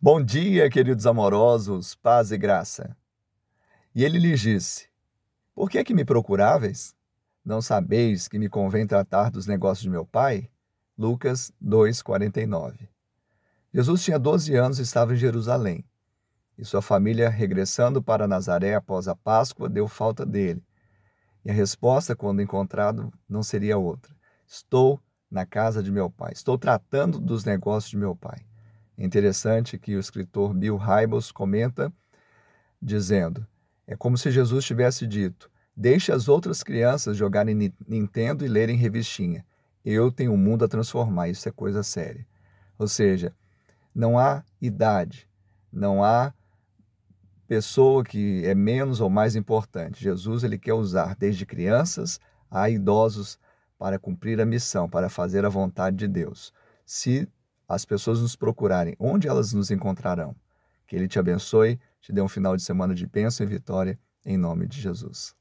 Bom dia, queridos amorosos, paz e graça. E ele lhes disse: Por que é que me procuráveis? Não sabeis que me convém tratar dos negócios de meu pai? Lucas 2:49. Jesus tinha 12 anos e estava em Jerusalém. E sua família, regressando para Nazaré após a Páscoa, deu falta dele. E a resposta, quando encontrado, não seria outra: Estou na casa de meu pai, estou tratando dos negócios de meu pai. Interessante que o escritor Bill Hybels comenta dizendo: é como se Jesus tivesse dito: Deixe as outras crianças jogarem Nintendo e lerem revistinha. Eu tenho um mundo a transformar, isso é coisa séria. Ou seja, não há idade, não há pessoa que é menos ou mais importante. Jesus ele quer usar desde crianças a idosos para cumprir a missão, para fazer a vontade de Deus. Se as pessoas nos procurarem, onde elas nos encontrarão? Que Ele te abençoe, te dê um final de semana de bênção e vitória, em nome de Jesus.